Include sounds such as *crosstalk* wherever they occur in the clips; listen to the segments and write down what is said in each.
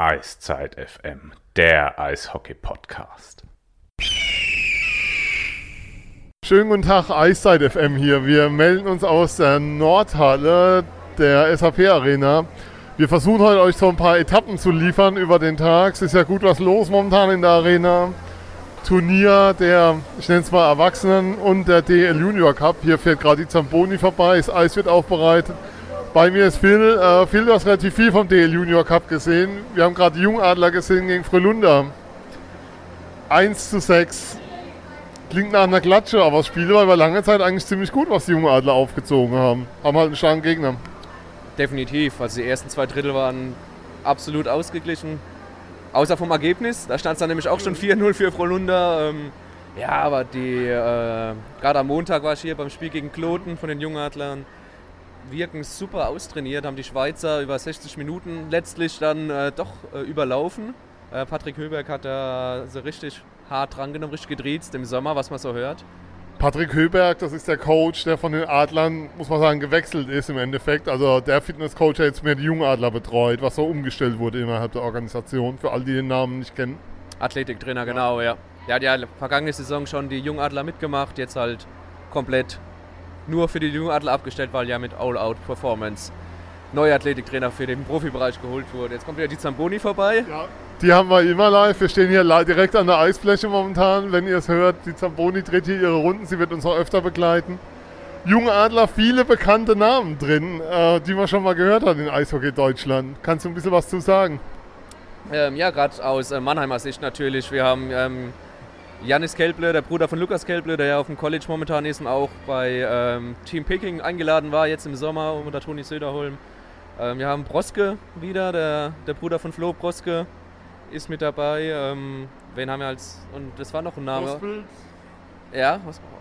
Eiszeit FM, der Eishockey-Podcast. Schönen guten Tag, Eiszeit FM hier. Wir melden uns aus der Nordhalle der SAP Arena. Wir versuchen heute euch so ein paar Etappen zu liefern über den Tag. Es ist ja gut was los momentan in der Arena. Turnier der, ich nenne es mal Erwachsenen und der DL Junior Cup. Hier fährt gerade die Zamboni vorbei, das Eis wird aufbereitet. Bei mir ist Phil. Äh, Phil, du hast relativ viel vom DL Junior Cup gesehen. Wir haben gerade die Jungadler gesehen gegen Frölunda. 1 zu 6. Klingt nach einer Klatsche, aber das Spiel war über lange Zeit eigentlich ziemlich gut, was die Jungadler aufgezogen haben. Haben halt einen starken Gegner. Definitiv. Also die ersten zwei Drittel waren absolut ausgeglichen. Außer vom Ergebnis. Da stand es dann nämlich auch schon 4-0 für Frölunda. Ähm, ja, aber die, äh, gerade am Montag war ich hier beim Spiel gegen Kloten von den Jungadlern wirken super austrainiert, haben die Schweizer über 60 Minuten letztlich dann äh, doch äh, überlaufen. Äh, Patrick Höberg hat da so richtig hart drangenommen, richtig gedreht im Sommer, was man so hört. Patrick Höberg, das ist der Coach, der von den Adlern, muss man sagen, gewechselt ist im Endeffekt. Also der Fitnesscoach, der jetzt mehr die Jungadler betreut, was so umgestellt wurde innerhalb der Organisation, für all die den Namen nicht kennen. Athletiktrainer, genau, ja. Der hat ja vergangene Saison schon die Jungadler mitgemacht, jetzt halt komplett nur für die Jungadler abgestellt, weil ja mit All-Out-Performance neuer Athletiktrainer für den Profibereich geholt wurde. Jetzt kommt wieder die Zamboni vorbei. Ja. Die haben wir immer live. Wir stehen hier direkt an der Eisfläche momentan. Wenn ihr es hört, die Zamboni dreht hier ihre Runden. Sie wird uns auch öfter begleiten. Jungadler, viele bekannte Namen drin, äh, die man schon mal gehört hat in Eishockey Deutschland. Kannst du ein bisschen was zu sagen? Ähm, ja, gerade aus äh, Mannheimer Sicht natürlich. Wir haben ähm, Janis Kelble, der Bruder von Lukas Kelble, der ja auf dem College momentan ist und auch bei ähm, Team Picking eingeladen war, jetzt im Sommer unter Toni Söderholm. Ähm, wir haben Broske wieder, der, der Bruder von Flo Broske ist mit dabei. Ähm, wen haben wir als. Und das war noch ein Name. Hospels. Ja,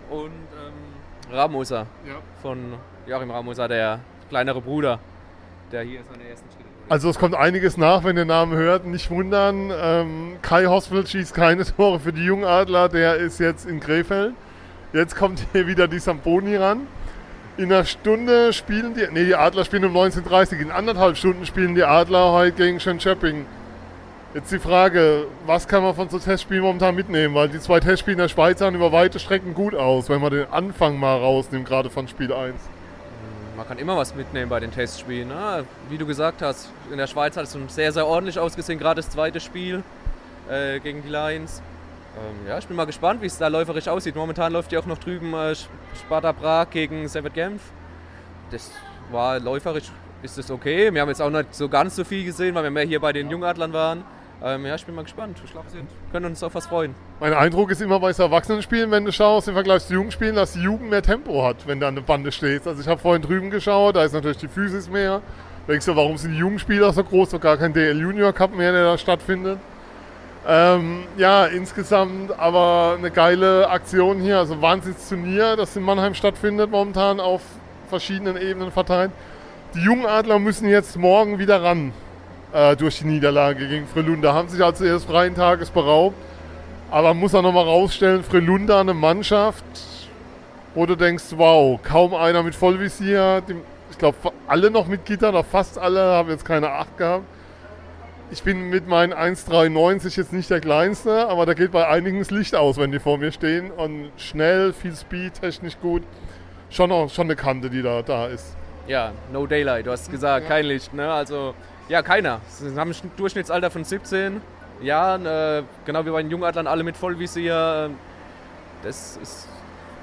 und ähm, Ramoser. Ja. Von Joachim Ramoser, der kleinere Bruder, der hier seine ersten Schritte also es kommt einiges nach, wenn ihr Namen hört. Nicht wundern, ähm, Kai Hospital schießt keine *laughs* Tore für die Jungadler, der ist jetzt in Krefeld. Jetzt kommt hier wieder die Samboni ran. In einer Stunde spielen die, nee, die Adler spielen um 19.30 Uhr. In anderthalb Stunden spielen die Adler heute gegen Schönschöpping. Jetzt die Frage, was kann man von so Testspielen momentan mitnehmen? Weil die zwei Testspiele in der Schweiz sahen über weite Strecken gut aus, wenn man den Anfang mal rausnimmt, gerade von Spiel 1 man kann immer was mitnehmen bei den Testspielen. Ne? Wie du gesagt hast, in der Schweiz hat es sehr, sehr ordentlich ausgesehen, gerade das zweite Spiel äh, gegen die Lions. Ähm, ja, ich bin mal gespannt, wie es da läuferisch aussieht. Momentan läuft ja auch noch drüben äh, Sparta Prag gegen Servet Genf. Das war läuferisch, ist das okay. Wir haben jetzt auch nicht so ganz so viel gesehen, weil wir mehr hier bei den Jungadlern waren. Ähm, ja, ich bin mal gespannt. Ich glaube, wir können uns auf was freuen. Mein Eindruck ist immer bei so Erwachsenenspielen, wenn du schaust, im Vergleich zu Jugendspielen, dass die Jugend mehr Tempo hat, wenn du an der Bande stehst. Also ich habe vorhin drüben geschaut, da ist natürlich die Physis mehr. Denkst du, warum sind die Jugendspieler so groß, so gar kein DL Junior Cup mehr, der da stattfindet? Ähm, ja, insgesamt aber eine geile Aktion hier, also Wahnsinnsturnier, das in Mannheim stattfindet, momentan auf verschiedenen Ebenen verteilt. Die Jungadler müssen jetzt morgen wieder ran äh, durch die Niederlage gegen Frölunda. Haben sich also erst freien Tages beraubt. Aber man muss auch nochmal rausstellen, Frölunda eine Mannschaft, wo du denkst, wow, kaum einer mit Vollvisier. Ich glaube, alle noch mit Gitter, oder fast alle, haben jetzt keine Acht gehabt. Ich bin mit meinen 1,93 jetzt nicht der Kleinste, aber da geht bei einigen das Licht aus, wenn die vor mir stehen. Und schnell, viel Speed, technisch gut. Schon, auch, schon eine Kante, die da, da ist. Ja, no daylight, du hast gesagt, ja. kein Licht. Ne? Also ja, keiner. Sie haben ein Durchschnittsalter von 17 Jahren, äh, genau wie bei den Jungadlern, alle mit Vollvisier. Das ist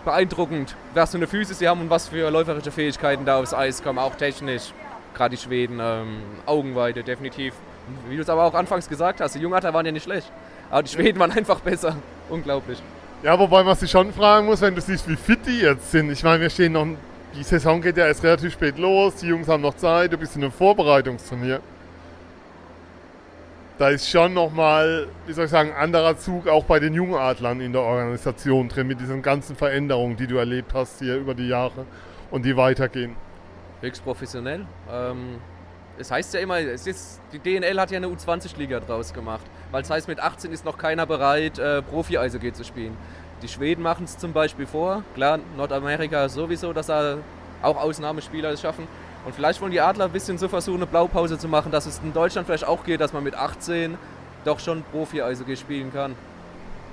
beeindruckend, was für eine Physis sie haben und was für läuferische Fähigkeiten da aufs Eis kommen, auch technisch. Gerade die Schweden, ähm, Augenweite, definitiv. Wie du es aber auch anfangs gesagt hast, die Jungadler waren ja nicht schlecht, aber die Schweden waren einfach besser. *laughs* Unglaublich. Ja, wobei man sich schon fragen muss, wenn du siehst, wie fit die jetzt sind. Ich meine, wir stehen noch, die Saison geht ja erst relativ spät los, die Jungs haben noch Zeit, du bist in einem Vorbereitungsturnier da ist schon nochmal, wie soll ich sagen, anderer Zug auch bei den Jungadlern in der Organisation drin, mit diesen ganzen Veränderungen, die du erlebt hast hier über die Jahre und die weitergehen. Höchst professionell. Ähm, es heißt ja immer, es ist, die DNL hat ja eine U20-Liga draus gemacht, weil es heißt, mit 18 ist noch keiner bereit, äh, Profi-Eishockey zu spielen. Die Schweden machen es zum Beispiel vor, klar, Nordamerika sowieso, dass da auch Ausnahmespieler es schaffen. Und vielleicht wollen die Adler ein bisschen so versuchen, eine Blaupause zu machen, dass es in Deutschland vielleicht auch geht, dass man mit 18 doch schon Profi-Eishockey spielen kann.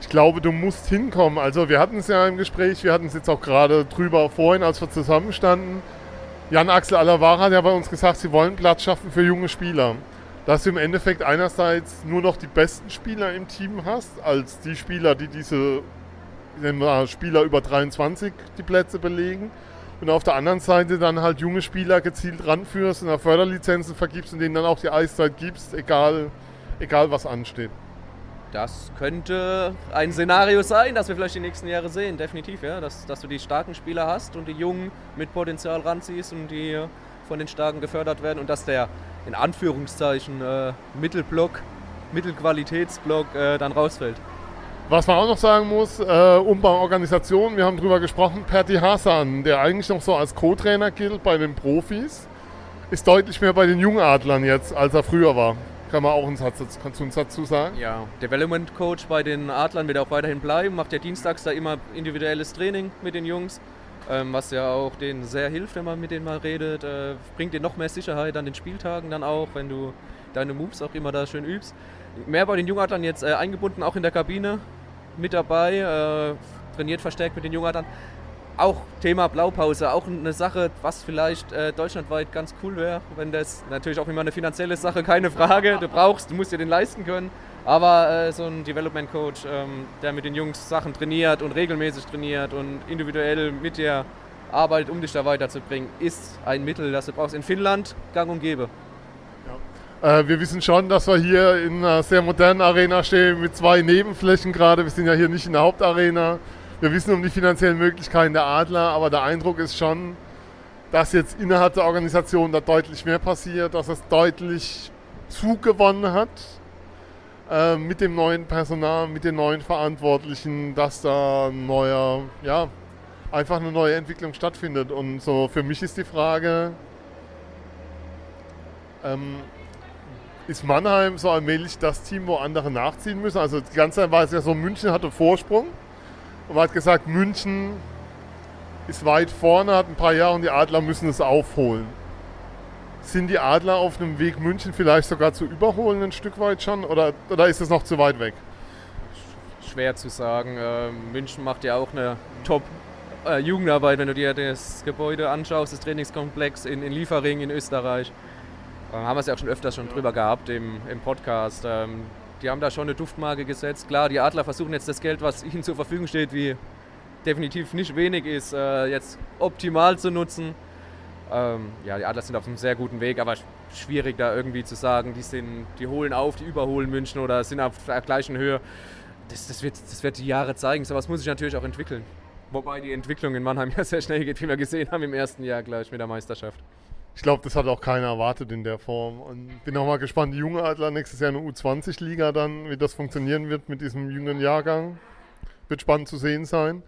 Ich glaube, du musst hinkommen. Also wir hatten es ja im Gespräch, wir hatten es jetzt auch gerade drüber vorhin, als wir zusammenstanden. Jan-Axel Alavara hat ja bei uns gesagt, sie wollen Platz schaffen für junge Spieler. Dass du im Endeffekt einerseits nur noch die besten Spieler im Team hast, als die Spieler, die diese Spieler über 23 die Plätze belegen. Und auf der anderen Seite dann halt junge Spieler gezielt ranführst und Förderlizenzen vergibst und denen dann auch die Eiszeit gibst, egal, egal was ansteht. Das könnte ein Szenario sein, das wir vielleicht die nächsten Jahre sehen, definitiv, ja. Dass, dass du die starken Spieler hast und die Jungen mit Potenzial ranziehst und die von den Starken gefördert werden und dass der in Anführungszeichen äh, Mittelblock, Mittelqualitätsblock äh, dann rausfällt. Was man auch noch sagen muss, äh, Umbauorganisation, wir haben darüber gesprochen, Perti Hassan, der eigentlich noch so als Co-Trainer gilt bei den Profis, ist deutlich mehr bei den Jungadlern jetzt, als er früher war. Kann man auch einen Satz, kannst du einen Satz zu sagen? Ja, Development Coach bei den Adlern wird auch weiterhin bleiben, macht ja dienstags da immer individuelles Training mit den Jungs, ähm, was ja auch denen sehr hilft, wenn man mit denen mal redet. Äh, bringt dir noch mehr Sicherheit an den Spieltagen dann auch, wenn du deine Moves auch immer da schön übst. Mehr bei den Jungadlern jetzt äh, eingebunden, auch in der Kabine mit dabei, äh, trainiert verstärkt mit den Jungadlern auch Thema Blaupause, auch eine Sache, was vielleicht äh, deutschlandweit ganz cool wäre, wenn das natürlich auch immer eine finanzielle Sache, keine Frage. Du brauchst, du musst dir den leisten können. Aber äh, so ein Development Coach, ähm, der mit den Jungs Sachen trainiert und regelmäßig trainiert und individuell mit dir arbeitet, um dich da weiterzubringen, ist ein Mittel, das du brauchst. In Finnland gang und gäbe. Äh, wir wissen schon, dass wir hier in einer sehr modernen Arena stehen mit zwei Nebenflächen gerade. Wir sind ja hier nicht in der Hauptarena. Wir wissen um die finanziellen Möglichkeiten der Adler, aber der Eindruck ist schon, dass jetzt innerhalb der Organisation da deutlich mehr passiert, dass es deutlich Zug gewonnen hat äh, mit dem neuen Personal, mit den neuen Verantwortlichen, dass da ein neuer, ja, einfach eine neue Entwicklung stattfindet. Und so für mich ist die Frage, ähm, ist Mannheim so allmählich das Team, wo andere nachziehen müssen? Also die ganze Zeit war es ja so, München hatte Vorsprung und man hat gesagt, München ist weit vorne, hat ein paar Jahre und die Adler müssen es aufholen. Sind die Adler auf einem Weg, München vielleicht sogar zu überholen, ein Stück weit schon? Oder, oder ist es noch zu weit weg? Schwer zu sagen. Ähm, München macht ja auch eine Top-Jugendarbeit, wenn du dir das Gebäude anschaust, das Trainingskomplex in, in Liefering in Österreich. Da haben wir es ja auch schon öfters schon drüber gehabt im, im Podcast. Ähm, die haben da schon eine Duftmarke gesetzt. Klar, die Adler versuchen jetzt das Geld, was ihnen zur Verfügung steht, wie definitiv nicht wenig ist, äh, jetzt optimal zu nutzen. Ähm, ja, die Adler sind auf einem sehr guten Weg, aber schwierig da irgendwie zu sagen, die, sind, die holen auf, die überholen München oder sind auf der gleichen Höhe. Das, das, wird, das wird die Jahre zeigen. Sowas muss sich natürlich auch entwickeln. Wobei die Entwicklung in Mannheim *laughs* ja sehr schnell geht, wie wir gesehen haben im ersten Jahr gleich mit der Meisterschaft. Ich glaube, das hat auch keiner erwartet in der Form. Und bin auch mal gespannt, die junge Adler nächstes Jahr in der U20-Liga dann, wie das funktionieren wird mit diesem jungen Jahrgang. Wird spannend zu sehen sein.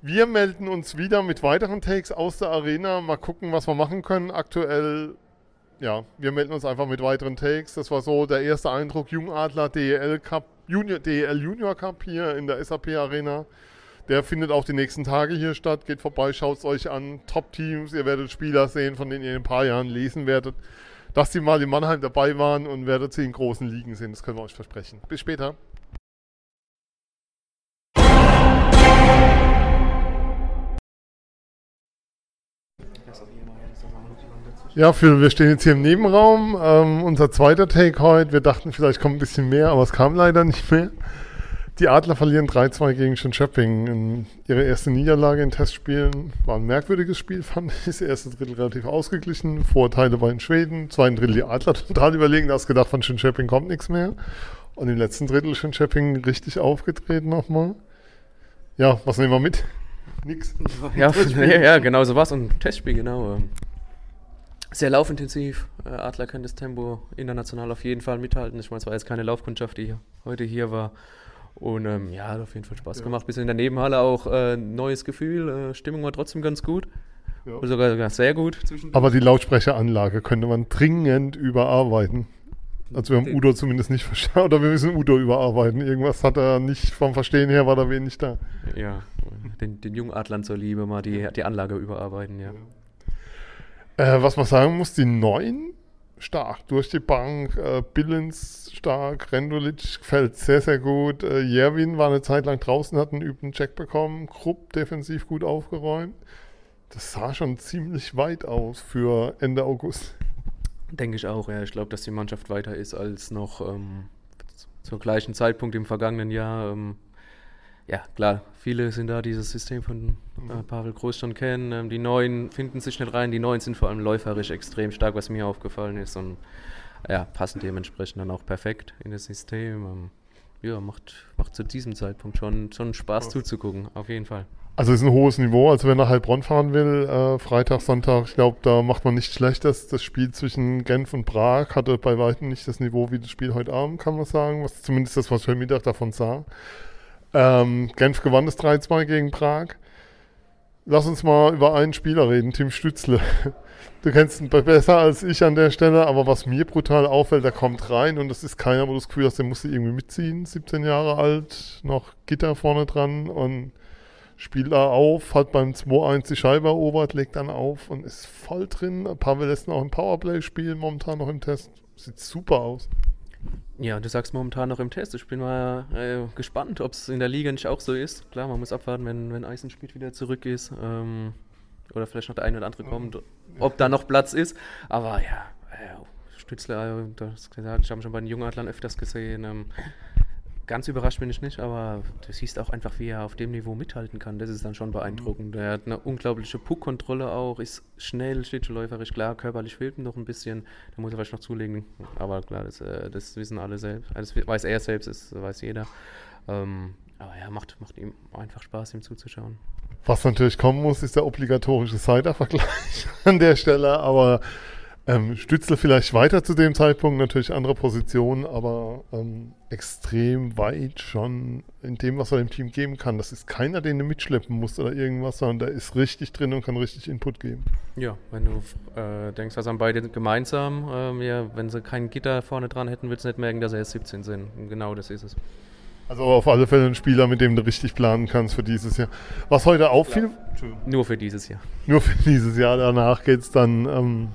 Wir melden uns wieder mit weiteren Takes aus der Arena. Mal gucken, was wir machen können. Aktuell, ja, wir melden uns einfach mit weiteren Takes. Das war so der erste Eindruck. Jungadler DEL Cup, Junior, DEL Junior Cup hier in der SAP Arena. Der findet auch die nächsten Tage hier statt. Geht vorbei, schaut es euch an. Top-Teams. Ihr werdet Spieler sehen, von denen ihr in ein paar Jahren lesen werdet, dass sie mal in Mannheim dabei waren und werdet sie in großen Ligen sehen. Das können wir euch versprechen. Bis später. Ja, Phil, wir stehen jetzt hier im Nebenraum. Ähm, unser zweiter Take heute. Wir dachten, vielleicht kommt ein bisschen mehr, aber es kam leider nicht mehr. Die Adler verlieren 3-2 gegen Schönschöpping. Ihre erste Niederlage in Testspielen war ein merkwürdiges Spiel, *laughs* fand ich. Das erste Drittel relativ ausgeglichen. Vorteile bei den Schweden. Zweiten Drittel die Adler *laughs* total überlegen. Da hast gedacht, von Schönschöpping kommt nichts mehr. Und im letzten Drittel Schönschöpping richtig aufgedreht nochmal. Ja, was nehmen wir mit? *laughs* Nix. Ja, ja, genau so was. Und Testspiel, genau. Sehr laufintensiv. Äh, Adler können das Tempo international auf jeden Fall mithalten. Ich meine, es war jetzt keine Laufkundschaft, die heute hier war. Und ähm, ja, hat auf jeden Fall Spaß ja. gemacht. Bisschen in der Nebenhalle auch äh, neues Gefühl. Äh, Stimmung war trotzdem ganz gut. Ja. Oder sogar, sogar sehr gut. Aber die Lautsprecheranlage könnte man dringend überarbeiten. Also wir haben Udo zumindest nicht verstanden. *laughs* Oder wir müssen Udo überarbeiten. Irgendwas hat er nicht vom Verstehen her, war da wenig da. Ja, den, den Jungadlern zur Liebe mal die, die Anlage überarbeiten, ja. ja. Äh, was man sagen muss, die neuen stark durch die Bank. Äh, Billens stark, Rendulic gefällt sehr, sehr gut. Äh, Jerwin war eine Zeit lang draußen, hat einen übten Check bekommen. Krupp defensiv gut aufgeräumt. Das sah schon ziemlich weit aus für Ende August. Denke ich auch, ja. Ich glaube, dass die Mannschaft weiter ist als noch ähm, zum gleichen Zeitpunkt im vergangenen Jahr. Ähm, ja, klar, viele sind da dieses System von äh, Pavel Groß schon kennen. Ähm, die Neuen finden sich nicht rein. Die Neuen sind vor allem läuferisch extrem stark, was mir aufgefallen ist. Und ja, passen dementsprechend dann auch perfekt in das System. Ähm, ja, macht, macht zu diesem Zeitpunkt schon, schon Spaß ja. zuzugucken, auf jeden Fall. Also ist ein hohes Niveau. Also wenn er Heilbronn fahren will, äh, Freitag, Sonntag, ich glaube, da macht man nicht schlecht. Das, das Spiel zwischen Genf und Prag hatte bei weitem nicht das Niveau wie das Spiel heute Abend, kann man sagen. Was, zumindest das, was ich heute Mittag davon sah. Ähm, Genf gewann das 3-2 gegen Prag. Lass uns mal über einen Spieler reden, Tim Stützle. *laughs* Du kennst ihn besser als ich an der Stelle, aber was mir brutal auffällt, der kommt rein und das ist keiner, wo du das Gefühl hast, der musste irgendwie mitziehen. 17 Jahre alt, noch Gitter vorne dran und spielt da auf, hat beim 2-1 die Scheibe erobert, legt dann auf und ist voll drin. Pavel lässt noch ein Powerplay spielen, momentan noch im Test. Sieht super aus. Ja, du sagst momentan noch im Test. Ich bin mal äh, gespannt, ob es in der Liga nicht auch so ist. Klar, man muss abwarten, wenn, wenn Eisenspiel wieder zurück ist. Ähm, oder vielleicht noch der eine oder andere kommt, ob da noch Platz ist. Aber ja, äh, Stützler, äh, das gesagt, ich habe schon bei den Jungadlern öfters gesehen. Ähm, Ganz überrascht bin ich nicht, aber du siehst auch einfach, wie er auf dem Niveau mithalten kann. Das ist dann schon beeindruckend. Er hat eine unglaubliche Puck-Kontrolle auch, ist schnell, steht läuferisch, klar, körperlich fehlt ihm noch ein bisschen. Da muss er vielleicht noch zulegen. Aber klar, das, äh, das wissen alle selbst. Das weiß er selbst, das weiß jeder. Ähm, aber ja, macht, macht ihm einfach Spaß, ihm zuzuschauen. Was natürlich kommen muss, ist der obligatorische Cider-Vergleich *laughs* an der Stelle, aber ähm, Stützle vielleicht weiter zu dem Zeitpunkt, natürlich andere Positionen, aber ähm, extrem weit schon in dem, was er dem Team geben kann. Das ist keiner, den du mitschleppen musst oder irgendwas, sondern der ist richtig drin und kann richtig Input geben. Ja, wenn du äh, denkst, was haben beide gemeinsam, ähm, ja, wenn sie kein Gitter vorne dran hätten, würdest du nicht merken, dass er jetzt 17 sind. Und genau das ist es. Also auf alle Fälle ein Spieler, mit dem du richtig planen kannst für dieses Jahr. Was heute auffiel? Nur für dieses Jahr. Nur für dieses Jahr. Danach geht es dann ähm,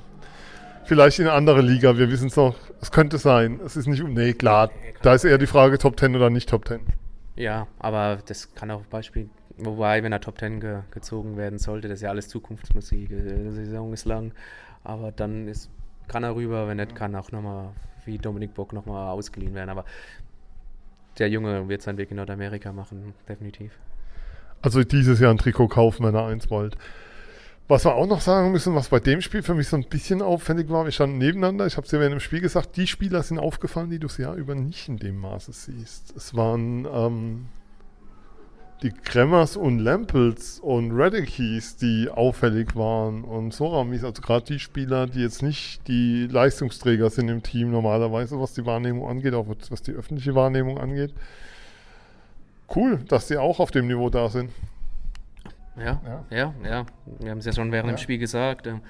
vielleicht in eine andere Liga. Wir wissen es noch. Es könnte sein. Es ist nicht. Nee, klar. Da ist eher die Frage Top 10 oder nicht Top 10. Ja, aber das kann auch Beispiel. Wobei, wenn er Top 10 ge gezogen werden sollte, das ist ja alles Zukunftsmusik. Die Saison ist lang. Aber dann ist, kann er rüber. Wenn nicht, kann auch nochmal wie Dominik Bock nochmal ausgeliehen werden. Aber der Junge wird seinen Weg in Nordamerika machen, definitiv. Also dieses Jahr ein Trikot kaufen, wenn er eins wollt. Was wir auch noch sagen müssen, was bei dem Spiel für mich so ein bisschen auffällig war, wir standen nebeneinander, ich habe es ja während dem Spiel gesagt, die Spieler sind aufgefallen, die du das Jahr über nicht in dem Maße siehst. Es waren ähm, die Kremmers und Lampels und Radickies, die auffällig waren und Soramis, also gerade die Spieler, die jetzt nicht die Leistungsträger sind im Team normalerweise, was die Wahrnehmung angeht, auch was die öffentliche Wahrnehmung angeht. Cool, dass die auch auf dem Niveau da sind. Ja, ja, ja. ja. Wir haben es ja schon während ja. dem Spiel gesagt. Ähm,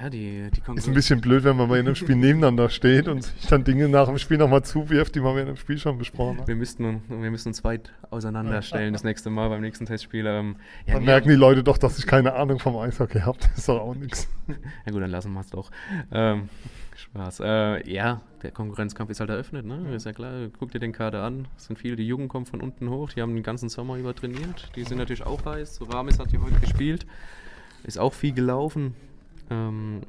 ja, die, die Ist ein bisschen blöd, wenn man bei einem Spiel *laughs* nebeneinander steht und sich dann Dinge nach dem Spiel nochmal zuwirft, die man während dem Spiel schon besprochen hat. Wir müssten, wir müssen uns weit auseinanderstellen das nächste Mal beim nächsten Testspiel. Ähm, ja, dann merken die Leute doch, dass ich keine Ahnung vom Eishockey habe. *laughs* Das ist doch auch nichts. *laughs* Ja gut, dann lassen wir es doch. Ähm, Spaß. Äh, ja, der Konkurrenzkampf ist halt eröffnet, ne? Ist ja klar. Guck dir den Kader an. Es sind viele, die Jungen kommen von unten hoch. Die haben den ganzen Sommer über trainiert. Die sind natürlich auch heiß. So Ramis hat hier heute gespielt. Ist auch viel gelaufen. Ähm,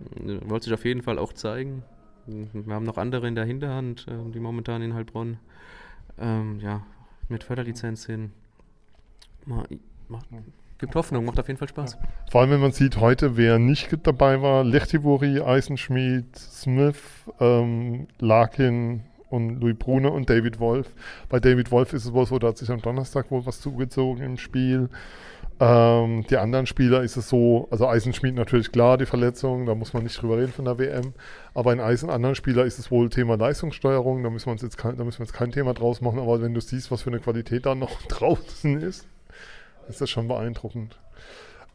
wollte sich auf jeden Fall auch zeigen. Wir haben noch andere in der Hinterhand, äh, die momentan in Heilbronn ähm, ja, mit Förderlizenz sind. Macht, gibt Hoffnung, macht auf jeden Fall Spaß. Vor allem, wenn man sieht, heute, wer nicht dabei war, Lechtivori, Eisenschmied, Smith, ähm, Larkin und Louis Brune und David Wolf. Bei David Wolf ist es wohl so, da hat sich am Donnerstag wohl was zugezogen im Spiel. Ähm, die anderen Spieler ist es so, also Eisenschmied natürlich klar, die Verletzung, da muss man nicht drüber reden von der WM. Aber in Eisen anderen Spieler ist es wohl Thema Leistungssteuerung, da müssen wir uns jetzt kein, da müssen wir jetzt kein Thema draus machen, aber wenn du siehst, was für eine Qualität da noch *laughs* draußen ist, ist das schon beeindruckend.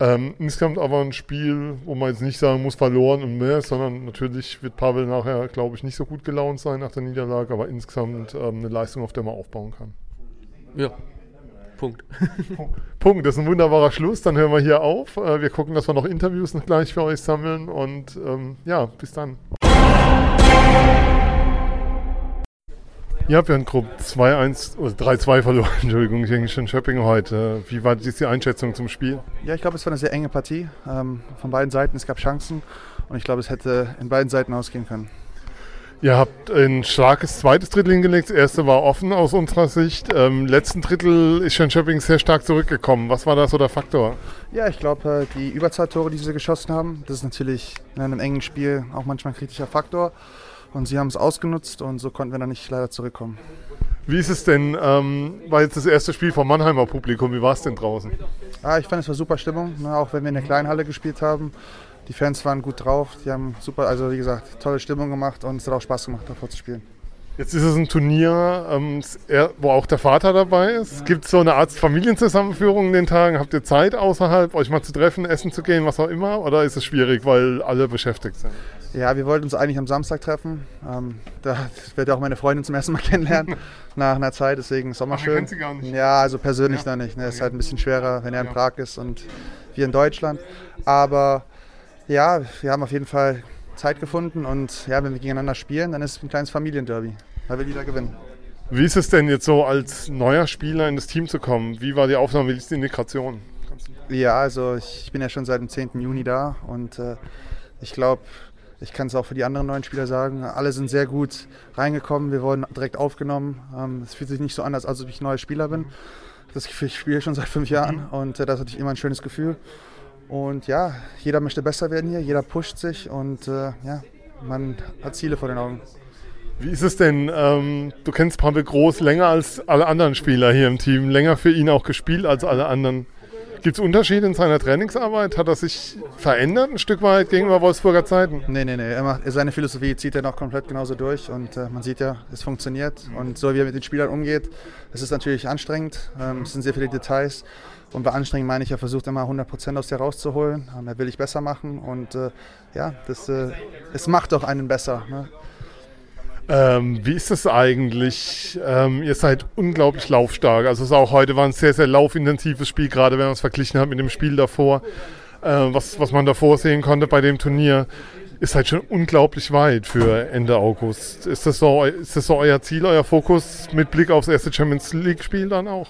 Ähm, insgesamt aber ein Spiel, wo man jetzt nicht sagen muss, verloren und mehr, sondern natürlich wird Pavel nachher, glaube ich, nicht so gut gelaunt sein nach der Niederlage, aber insgesamt ähm, eine Leistung, auf der man aufbauen kann. Ja, Punkt. *laughs* Punkt, das ist ein wunderbarer Schluss. Dann hören wir hier auf. Äh, wir gucken, dass wir noch Interviews noch gleich für euch sammeln. Und ähm, ja, bis dann. Ihr habt ja in Gruppe 2-1 oder 3-2 verloren, *laughs* Entschuldigung, gegen Schöpping heute. Wie war die Einschätzung zum Spiel? Ja, ich glaube, es war eine sehr enge Partie ähm, von beiden Seiten. Es gab Chancen und ich glaube, es hätte in beiden Seiten ausgehen können. Ihr habt ein starkes zweites Drittel hingelegt. Das erste war offen aus unserer Sicht. Im ähm, letzten Drittel ist Schöpping sehr stark zurückgekommen. Was war da so der Faktor? Ja, ich glaube, äh, die Überzahltore, die sie geschossen haben, das ist natürlich in einem engen Spiel auch manchmal ein kritischer Faktor. Und sie haben es ausgenutzt und so konnten wir dann nicht leider zurückkommen. Wie ist es denn? Ähm, war jetzt das erste Spiel vom Mannheimer Publikum. Wie war es denn draußen? Ah, ich fand es war super Stimmung, ne, auch wenn wir in der kleinen Halle gespielt haben. Die Fans waren gut drauf, die haben super, also wie gesagt, tolle Stimmung gemacht und es hat auch Spaß gemacht, davor zu spielen. Jetzt ist es ein Turnier, ähm, wo auch der Vater dabei ist. Ja. Gibt es so eine Art Familienzusammenführung in den Tagen? Habt ihr Zeit außerhalb, euch mal zu treffen, essen zu gehen, was auch immer? Oder ist es schwierig, weil alle beschäftigt sind? Ja, wir wollten uns eigentlich am Samstag treffen. Ähm, da werde ich auch meine Freundin zum ersten Mal *laughs* kennenlernen nach einer Zeit, deswegen Sommerschön. Sie gar nicht. Ja, also persönlich ja. noch nicht. Ne? Ist halt ein bisschen schwerer, wenn er in ja. Prag ist und wir in Deutschland. Aber ja, wir haben auf jeden Fall Zeit gefunden und ja, wenn wir gegeneinander spielen, dann ist es ein kleines Familienderby. Da will jeder gewinnen. Wie ist es denn jetzt so, als neuer Spieler in das Team zu kommen? Wie war die Aufnahme, wie ist die Integration? Ja, also ich bin ja schon seit dem 10. Juni da und äh, ich glaube, ich kann es auch für die anderen neuen Spieler sagen. Alle sind sehr gut reingekommen. Wir wurden direkt aufgenommen. Ähm, es fühlt sich nicht so an, als ob ich neuer Spieler bin. Das ich spiele schon seit fünf Jahren und äh, das ist natürlich immer ein schönes Gefühl. Und ja, jeder möchte besser werden hier, jeder pusht sich und äh, ja, man hat Ziele vor den Augen. Wie ist es denn? Ähm, du kennst Pavel Groß länger als alle anderen Spieler hier im Team, länger für ihn auch gespielt als alle anderen. Gibt es Unterschiede in seiner Trainingsarbeit? Hat er sich verändert ein Stück weit gegenüber Wolfsburger Zeiten? Nee, nee, nee. Er macht, seine Philosophie zieht er noch komplett genauso durch und äh, man sieht ja, es funktioniert. Und so wie er mit den Spielern umgeht, es ist natürlich anstrengend. Ähm, es sind sehr viele Details. Und bei anstrengend meine ich, er versucht immer 100% aus dir rauszuholen. Ähm, er will ich besser machen und äh, ja, das, äh, es macht auch einen besser. Ne? Ähm, wie ist das eigentlich? Ähm, ihr seid unglaublich laufstark. Also es auch heute war ein sehr, sehr laufintensives Spiel, gerade wenn man es verglichen hat mit dem Spiel davor, äh, was, was man davor sehen konnte bei dem Turnier. Ist halt schon unglaublich weit für Ende August. Ist das so, ist das so euer Ziel, euer Fokus mit Blick aufs erste Champions League-Spiel dann auch?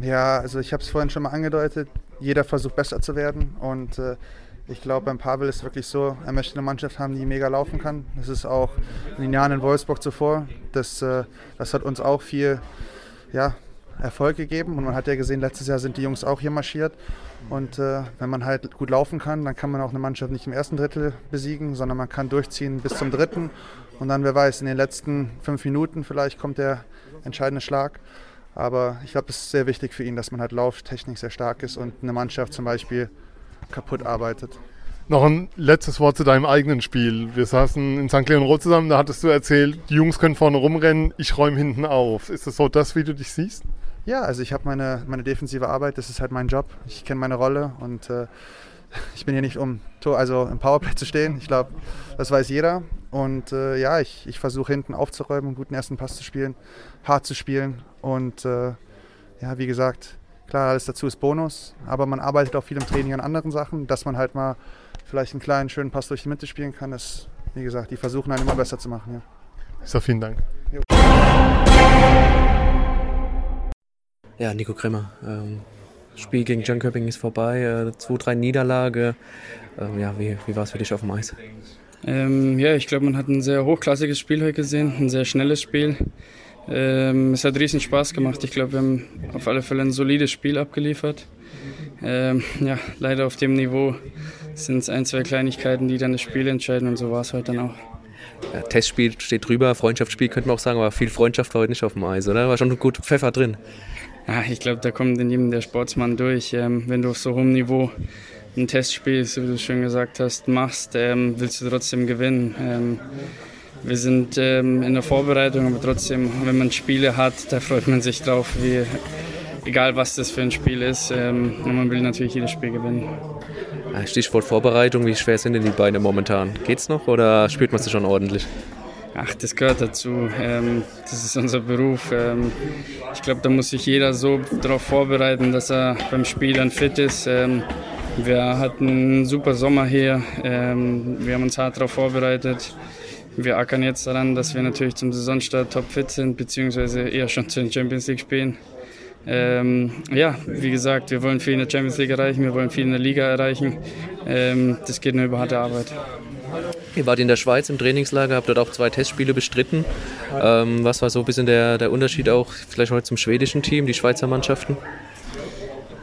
Ja, also ich habe es vorhin schon mal angedeutet. Jeder versucht besser zu werden und äh, ich glaube, beim Pavel ist es wirklich so, er möchte eine Mannschaft haben, die mega laufen kann. Das ist auch in den Jahren in Wolfsburg zuvor. Das, äh, das hat uns auch viel ja, Erfolg gegeben. Und man hat ja gesehen, letztes Jahr sind die Jungs auch hier marschiert. Und äh, wenn man halt gut laufen kann, dann kann man auch eine Mannschaft nicht im ersten Drittel besiegen, sondern man kann durchziehen bis zum dritten. Und dann, wer weiß, in den letzten fünf Minuten vielleicht kommt der entscheidende Schlag. Aber ich glaube, es ist sehr wichtig für ihn, dass man halt lauftechnisch sehr stark ist und eine Mannschaft zum Beispiel kaputt arbeitet. Noch ein letztes Wort zu deinem eigenen Spiel. Wir saßen in St. Leon Roth zusammen, da hattest du erzählt, die Jungs können vorne rumrennen, ich räume hinten auf. Ist das so das, wie du dich siehst? Ja, also ich habe meine, meine defensive Arbeit, das ist halt mein Job. Ich kenne meine Rolle und äh, *laughs* ich bin hier nicht, um Tor, also im Powerplay zu stehen. Ich glaube, das weiß jeder. Und äh, ja, ich, ich versuche hinten aufzuräumen, einen guten ersten Pass zu spielen, hart zu spielen. Und äh, ja, wie gesagt, Klar, alles dazu ist Bonus, aber man arbeitet auch viel im Training an anderen Sachen, dass man halt mal vielleicht einen kleinen, schönen Pass durch die Mitte spielen kann. Das, wie gesagt, die versuchen einen immer besser zu machen. Ja. So, vielen Dank. Jo. Ja, Nico Krimmer. Ähm, Spiel gegen John Köping ist vorbei, äh, 2-3 Niederlage. Ähm, ja, wie, wie war es für dich auf dem Eis? Ähm, ja, ich glaube, man hat ein sehr hochklassiges Spiel heute gesehen, ein sehr schnelles Spiel. Ähm, es hat riesen Spaß gemacht. Ich glaube, wir haben auf alle Fälle ein solides Spiel abgeliefert. Ähm, ja, leider auf dem Niveau sind es ein, zwei Kleinigkeiten, die dann das Spiel entscheiden und so war es heute dann auch. Ja, Testspiel steht drüber, Freundschaftsspiel könnte man auch sagen, aber viel Freundschaft war heute nicht auf dem Eis, oder? War schon gut Pfeffer drin. Ja, ich glaube, da kommt in jedem der Sportsmann durch. Ähm, wenn du auf so hohem Niveau ein Testspiel, so wie du schon gesagt hast, machst, ähm, willst du trotzdem gewinnen. Ähm, wir sind ähm, in der Vorbereitung, aber trotzdem, wenn man Spiele hat, da freut man sich drauf, wie, egal was das für ein Spiel ist. Ähm, man will natürlich jedes Spiel gewinnen. Stichwort Vorbereitung, wie schwer sind denn die Beine momentan? Geht's noch oder spürt man sie schon ordentlich? Ach, das gehört dazu. Ähm, das ist unser Beruf. Ähm, ich glaube, da muss sich jeder so darauf vorbereiten, dass er beim Spiel dann fit ist. Ähm, wir hatten einen super Sommer hier. Ähm, wir haben uns hart darauf vorbereitet. Wir ackern jetzt daran, dass wir natürlich zum Saisonstart topfit sind, beziehungsweise eher schon zu den Champions League spielen. Ähm, ja, wie gesagt, wir wollen viel in der Champions League erreichen, wir wollen viel in der Liga erreichen. Ähm, das geht nur über harte Arbeit. Ihr wart in der Schweiz im Trainingslager, habt dort auch zwei Testspiele bestritten. Ähm, was war so ein bisschen der, der Unterschied auch vielleicht heute zum schwedischen Team, die Schweizer Mannschaften?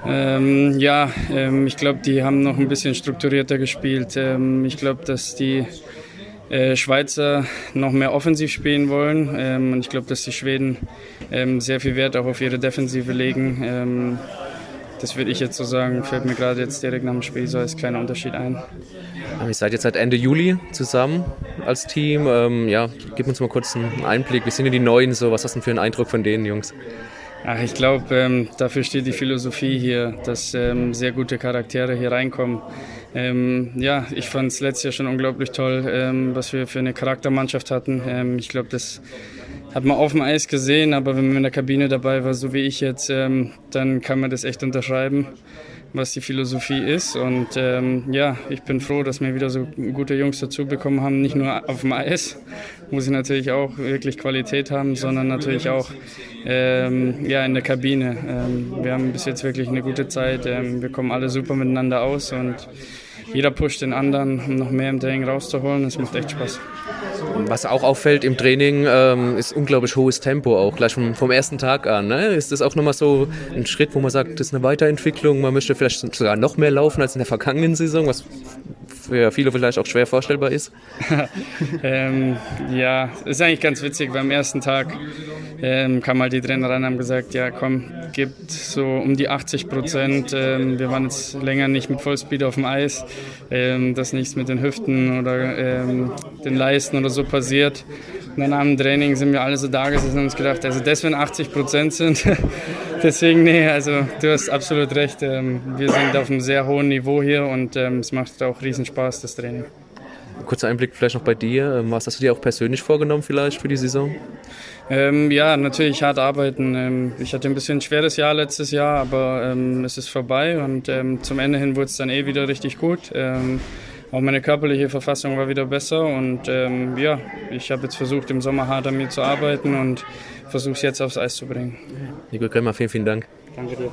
Ähm, ja, ähm, ich glaube, die haben noch ein bisschen strukturierter gespielt. Ähm, ich glaube, dass die äh, Schweizer noch mehr offensiv spielen wollen. Ähm, und ich glaube, dass die Schweden ähm, sehr viel Wert auch auf ihre Defensive legen. Ähm, das würde ich jetzt so sagen, fällt mir gerade jetzt direkt nach dem Spiel so als kleiner Unterschied ein. Ihr seid jetzt seit Ende Juli zusammen als Team. Ähm, ja, gib uns mal kurz einen Einblick. Wie sind denn die Neuen so? Was hast du denn für einen Eindruck von denen, Jungs? Ach, ich glaube, ähm, dafür steht die Philosophie hier, dass ähm, sehr gute Charaktere hier reinkommen. Ähm, ja, ich fand es letztes Jahr schon unglaublich toll, ähm, was wir für eine Charaktermannschaft hatten. Ähm, ich glaube, das hat man auf dem Eis gesehen, aber wenn man in der Kabine dabei war, so wie ich jetzt, ähm, dann kann man das echt unterschreiben was die Philosophie ist. Und ähm, ja, ich bin froh, dass wir wieder so gute Jungs dazu bekommen haben, nicht nur auf dem Eis, wo sie natürlich auch wirklich Qualität haben, sondern natürlich auch ähm, ja, in der Kabine. Ähm, wir haben bis jetzt wirklich eine gute Zeit. Ähm, wir kommen alle super miteinander aus und jeder pusht den anderen, um noch mehr im Training rauszuholen. Es macht echt Spaß. Was auch auffällt im Training, ähm, ist unglaublich hohes Tempo, auch gleich vom, vom ersten Tag an. Ne? Ist das auch nochmal so ein Schritt, wo man sagt, das ist eine Weiterentwicklung, man möchte vielleicht sogar noch mehr laufen als in der vergangenen Saison, was für viele vielleicht auch schwer vorstellbar ist? *laughs* ähm, ja, ist eigentlich ganz witzig. Beim ersten Tag ähm, kam halt die Trainer ran und haben gesagt, ja komm, gibt so um die 80 Prozent. Ähm, wir waren jetzt länger nicht mit Vollspeed auf dem Eis, ähm, dass nichts mit den Hüften oder ähm, den Leisten oder so passiert. Und dann am Training sind wir alle so da gesessen und uns gedacht, also das, wenn 80 Prozent sind. *laughs* Deswegen, nee, also du hast absolut recht. Ähm, wir sind auf einem sehr hohen Niveau hier und ähm, es macht auch riesen Spaß, das Training. Kurzer Einblick vielleicht noch bei dir. Ähm, was hast du dir auch persönlich vorgenommen vielleicht für die Saison? Ähm, ja, natürlich hart arbeiten. Ähm, ich hatte ein bisschen ein schweres Jahr letztes Jahr, aber ähm, es ist vorbei und zum Ende hin wurde es dann eh wieder richtig gut. Auch meine körperliche Verfassung war wieder besser und ähm, ja, ich habe jetzt versucht, im Sommer hart an mir zu arbeiten und versuche es jetzt aufs Eis zu bringen. Nico Kremmer, vielen, vielen Dank. Danke dir.